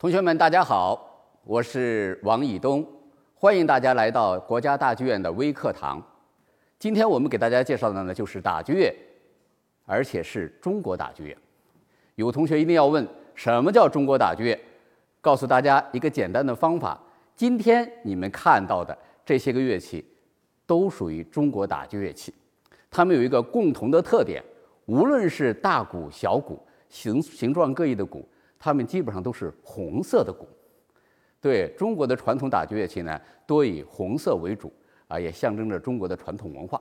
同学们，大家好，我是王以东，欢迎大家来到国家大剧院的微课堂。今天我们给大家介绍的呢，就是打击乐，而且是中国打击乐。有同学一定要问，什么叫中国打击乐？告诉大家一个简单的方法：今天你们看到的这些个乐器，都属于中国打击乐器。它们有一个共同的特点，无论是大鼓、小鼓，形形状各异的鼓。它们基本上都是红色的鼓，对中国的传统打击乐器呢，多以红色为主啊，也象征着中国的传统文化。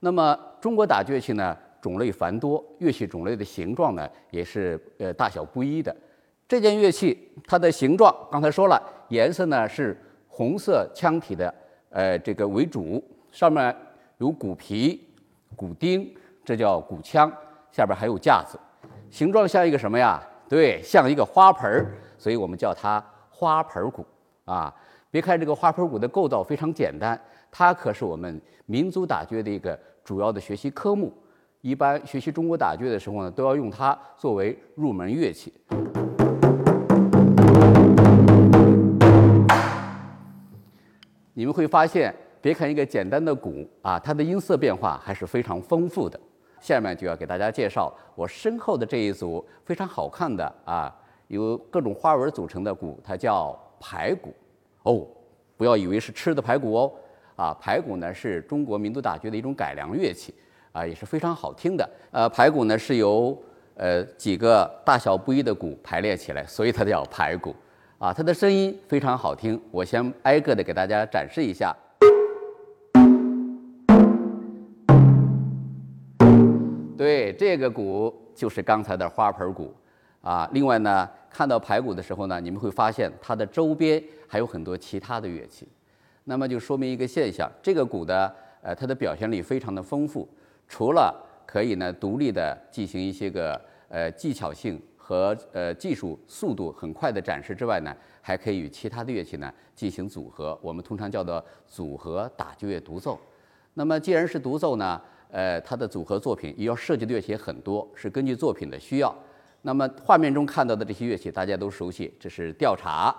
那么，中国打击乐器呢，种类繁多，乐器种类的形状呢，也是呃大小不一的。这件乐器它的形状，刚才说了，颜色呢是红色腔体的，呃，这个为主，上面有鼓皮、鼓钉，这叫鼓腔，下边还有架子，形状像一个什么呀？对，像一个花盆儿，所以我们叫它花盆鼓啊。别看这个花盆鼓的构造非常简单，它可是我们民族打击乐的一个主要的学习科目。一般学习中国打击乐的时候呢，都要用它作为入门乐器。你们会发现，别看一个简单的鼓啊，它的音色变化还是非常丰富的。下面就要给大家介绍我身后的这一组非常好看的啊，由各种花纹组成的鼓，它叫排鼓。哦，不要以为是吃的排骨哦，啊，排鼓呢是中国民族打击的一种改良乐器，啊，也是非常好听的。呃，排鼓呢是由呃几个大小不一的鼓排列起来，所以它叫排鼓。啊，它的声音非常好听，我先挨个的给大家展示一下。这个鼓就是刚才的花盆鼓，啊，另外呢，看到排鼓的时候呢，你们会发现它的周边还有很多其他的乐器，那么就说明一个现象，这个鼓的呃，它的表现力非常的丰富，除了可以呢独立的进行一些个呃技巧性和呃技术速度很快的展示之外呢，还可以与其他的乐器呢进行组合，我们通常叫做组合打击乐独奏。那么既然是独奏呢？呃，它的组合作品也要涉及的乐器很多，是根据作品的需要。那么画面中看到的这些乐器大家都熟悉，这是调查，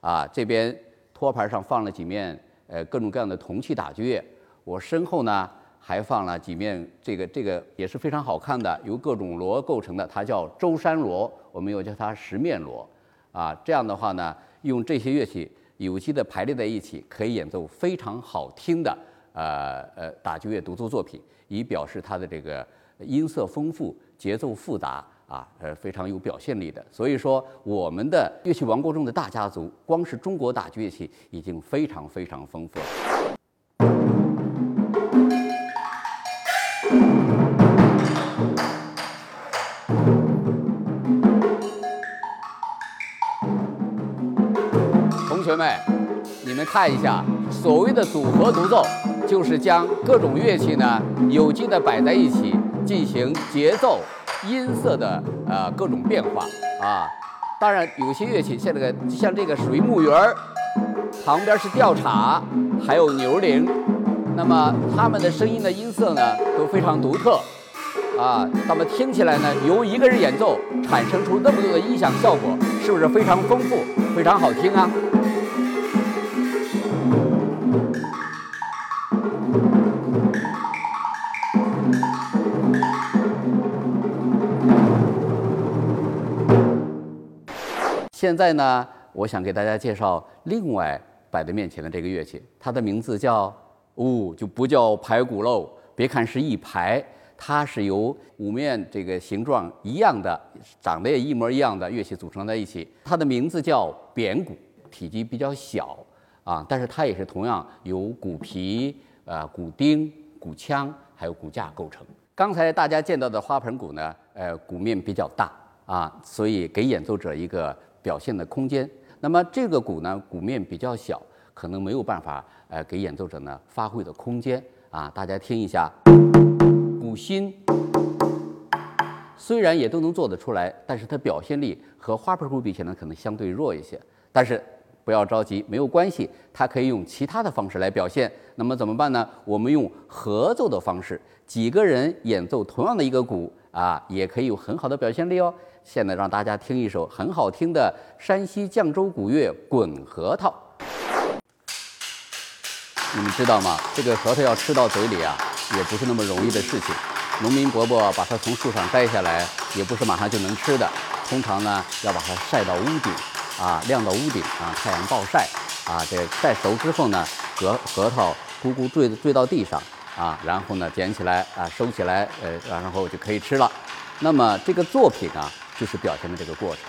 啊，这边托盘上放了几面呃各种各样的铜器打击乐，我身后呢还放了几面这个这个也是非常好看的，由各种锣构成的，它叫舟山锣，我们又叫它十面锣，啊，这样的话呢，用这些乐器有机的排列在一起，可以演奏非常好听的呃呃打击乐独奏作品。以表示它的这个音色丰富、节奏复杂啊，呃，非常有表现力的。所以说，我们的乐器王国中的大家族，光是中国打击乐器已经非常非常丰富了。同学们，你们看一下，所谓的组合独奏。就是将各种乐器呢有机的摆在一起，进行节奏、音色的呃各种变化啊。当然，有些乐器像这个像这个属于木鱼儿，旁边是吊镲，还有牛铃。那么它们的声音的音色呢都非常独特啊。那么听起来呢，由一个人演奏产生出那么多的音响效果，是不是非常丰富、非常好听啊？现在呢，我想给大家介绍另外摆在面前的这个乐器，它的名字叫哦，就不叫排鼓喽。别看是一排，它是由五面这个形状一样的、长得也一模一样的乐器组成在一起。它的名字叫扁鼓，体积比较小啊，但是它也是同样由鼓皮、呃鼓钉、鼓腔还有骨架构成。刚才大家见到的花盆鼓呢，呃，鼓面比较大啊，所以给演奏者一个。表现的空间。那么这个鼓呢，鼓面比较小，可能没有办法呃给演奏者呢发挥的空间啊。大家听一下，鼓心虽然也都能做得出来，但是它表现力和花盆鼓比起来可能相对弱一些。但是不要着急，没有关系，它可以用其他的方式来表现。那么怎么办呢？我们用合奏的方式，几个人演奏同样的一个鼓啊，也可以有很好的表现力哦。现在让大家听一首很好听的山西绛州鼓乐《滚核桃》。你们知道吗？这个核桃要吃到嘴里啊，也不是那么容易的事情。农民伯伯把它从树上摘下来，也不是马上就能吃的。通常呢，要把它晒到屋顶，啊，晾到屋顶啊，太阳暴晒，啊，这晒熟之后呢，核核桃咕咕坠坠到地上，啊，然后呢，捡起来啊，收起来，呃，然后就可以吃了。那么这个作品啊，就是表现的这个过程。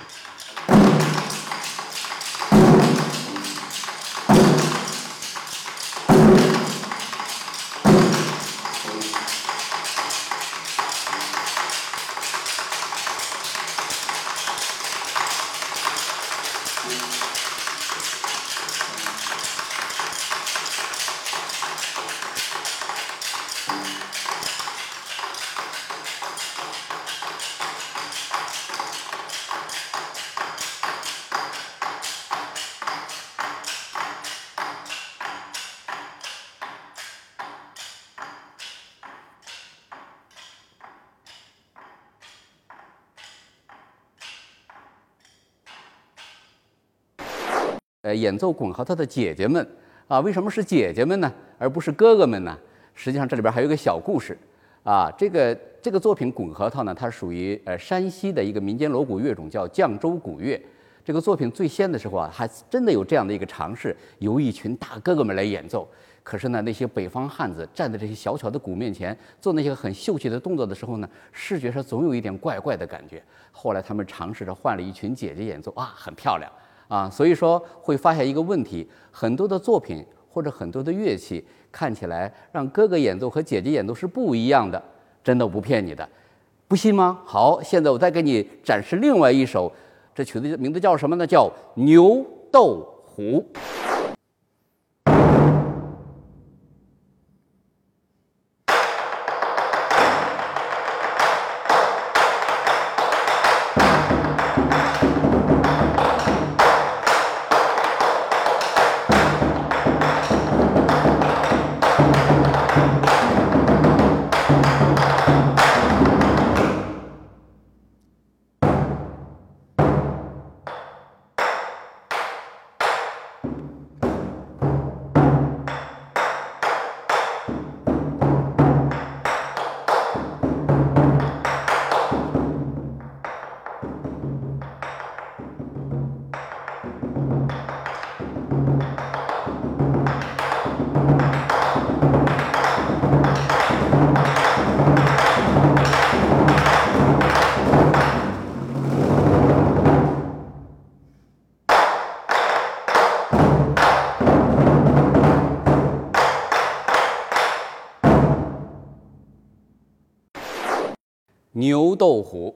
呃，演奏滚核桃的姐姐们啊，为什么是姐姐们呢，而不是哥哥们呢？实际上这里边还有一个小故事啊。这个这个作品滚核桃呢，它属于呃山西的一个民间锣鼓乐种，叫绛州鼓乐。这个作品最先的时候啊，还真的有这样的一个尝试，由一群大哥哥们来演奏。可是呢，那些北方汉子站在这些小巧的鼓面前，做那些很秀气的动作的时候呢，视觉上总有一点怪怪的感觉。后来他们尝试着换了一群姐姐演奏，啊，很漂亮啊。所以说会发现一个问题：很多的作品或者很多的乐器看起来让哥哥演奏和姐姐演奏是不一样的，真的不骗你的，不信吗？好，现在我再给你展示另外一首，这曲子名字叫什么呢？叫《牛斗虎》。牛斗虎，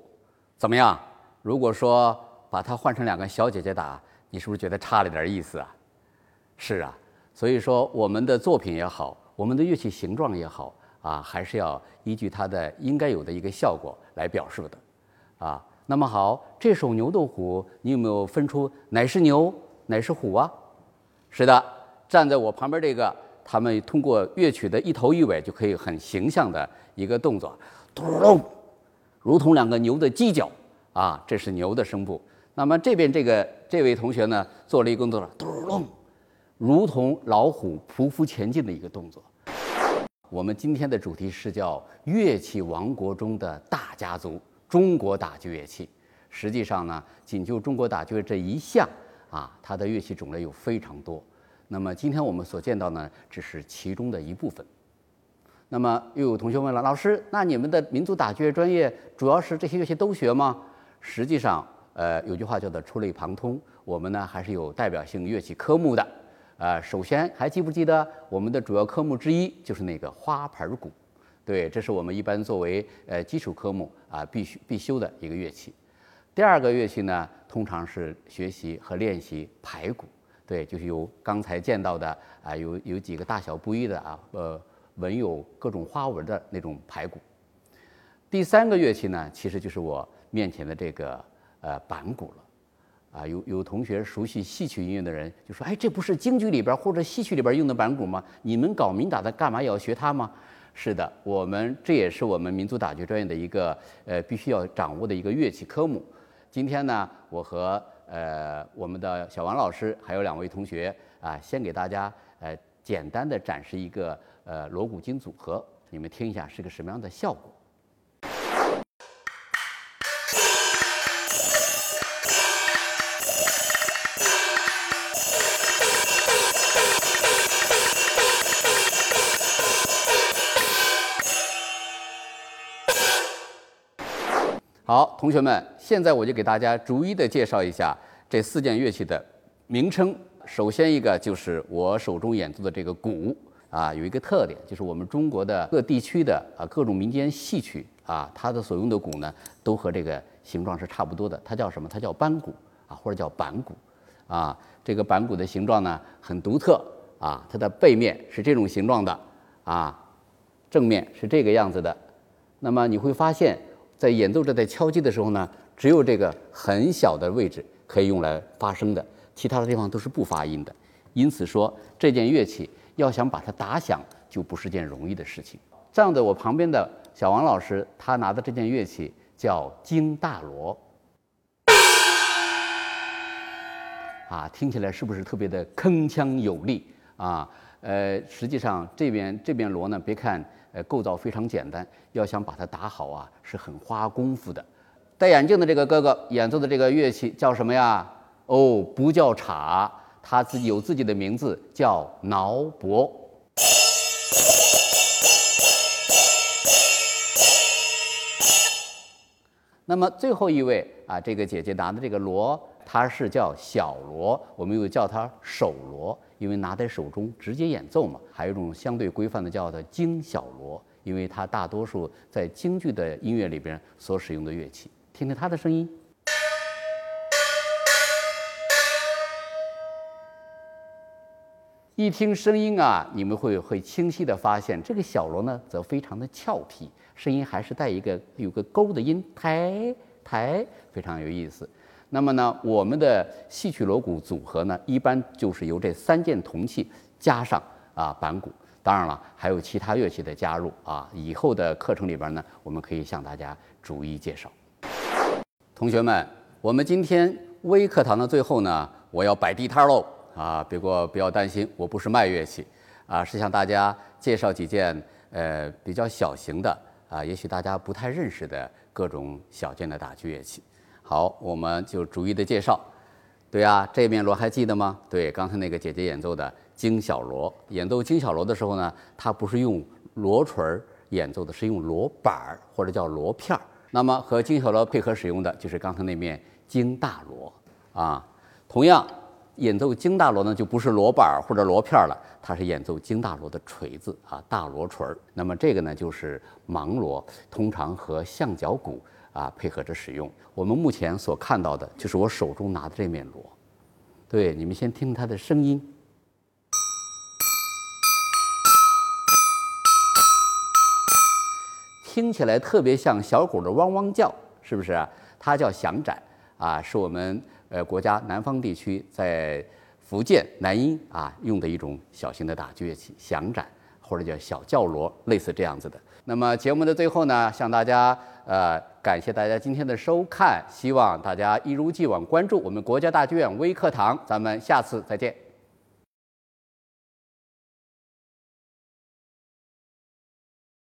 怎么样？如果说把它换成两个小姐姐打，你是不是觉得差了点意思啊？是啊，所以说我们的作品也好，我们的乐器形状也好啊，还是要依据它的应该有的一个效果来表述的啊。那么好，这首牛斗虎，你有没有分出哪是牛，哪是虎啊？是的，站在我旁边这个，他们通过乐曲的一头一尾就可以很形象的一个动作，咚。如同两个牛的犄角啊，这是牛的声部。那么这边这个这位同学呢，做了一个动作，咚咚，如同老虎匍匐前进的一个动作。我们今天的主题是叫乐器王国中的大家族——中国打击乐器。实际上呢，仅就中国打击乐这一项啊，它的乐器种类有非常多。那么今天我们所见到呢，只是其中的一部分。那么又有同学问了，老师，那你们的民族打击乐专业主要是这些乐器都学吗？实际上，呃，有句话叫做触类旁通，我们呢还是有代表性乐器科目的。呃，首先还记不记得我们的主要科目之一就是那个花盆鼓？对，这是我们一般作为呃基础科目啊必须必修的一个乐器。第二个乐器呢，通常是学习和练习排鼓。对，就是有刚才见到的啊，有有几个大小不一的啊，呃。纹有各种花纹的那种排骨。第三个乐器呢，其实就是我面前的这个呃板鼓了。啊，有有同学熟悉戏曲音乐的人就说：“哎，这不是京剧里边或者戏曲里边用的板鼓吗？你们搞民打的干嘛也要学它吗？”是的，我们这也是我们民族打击专业的一个呃必须要掌握的一个乐器科目。今天呢，我和呃我们的小王老师还有两位同学啊，先给大家呃简单的展示一个呃锣鼓经组合，你们听一下是个什么样的效果。好，同学们，现在我就给大家逐一的介绍一下这四件乐器的名称。首先一个就是我手中演奏的这个鼓啊，有一个特点，就是我们中国的各地区的啊各种民间戏曲啊，它的所用的鼓呢，都和这个形状是差不多的。它叫什么？它叫班鼓啊，或者叫板鼓啊。这个板鼓的形状呢很独特啊，它的背面是这种形状的啊，正面是这个样子的。那么你会发现。在演奏者在敲击的时候呢，只有这个很小的位置可以用来发声的，其他的地方都是不发音的。因此说，这件乐器要想把它打响，就不是件容易的事情。站在我旁边的小王老师，他拿的这件乐器叫京大锣，啊，听起来是不是特别的铿锵有力啊？呃，实际上这边这边锣呢，别看。呃，构造非常简单，要想把它打好啊，是很花功夫的。戴眼镜的这个哥哥演奏的这个乐器叫什么呀？哦，不叫镲，它自己有自己的名字，叫挠钹。那么最后一位啊，这个姐姐拿的这个锣，它是叫小锣，我们又叫它手锣。因为拿在手中直接演奏嘛，还有一种相对规范的叫做京小锣，因为它大多数在京剧的音乐里边所使用的乐器。听听它的声音，一听声音啊，你们会会清晰的发现，这个小锣呢则非常的俏皮，声音还是带一个有个勾的音，抬抬，非常有意思。那么呢，我们的戏曲锣鼓组合呢，一般就是由这三件铜器加上啊板鼓，当然了，还有其他乐器的加入啊。以后的课程里边呢，我们可以向大家逐一介绍。同学们，我们今天微课堂的最后呢，我要摆地摊喽啊！别过不要担心，我不是卖乐器啊，是向大家介绍几件呃比较小型的啊，也许大家不太认识的各种小件的打击乐器。好，我们就逐一的介绍。对啊，这面锣还记得吗？对，刚才那个姐姐演奏的京小锣，演奏京小锣的时候呢，它不是用锣锤演奏的，是用锣板儿或者叫锣片儿。那么和京小锣配合使用的就是刚才那面京大锣啊。同样，演奏京大锣呢，就不是锣板儿或者锣片儿了，它是演奏京大锣的锤子啊，大锣锤儿。那么这个呢，就是盲锣，通常和象脚鼓。啊，配合着使用。我们目前所看到的就是我手中拿的这面锣。对，你们先听它的声音，听起来特别像小狗的汪汪叫，是不是？它叫响展啊，是我们呃国家南方地区在福建南音啊用的一种小型的打击乐器，响展或者叫小叫锣，类似这样子的。那么节目的最后呢，向大家呃感谢大家今天的收看，希望大家一如既往关注我们国家大剧院微课堂，咱们下次再见。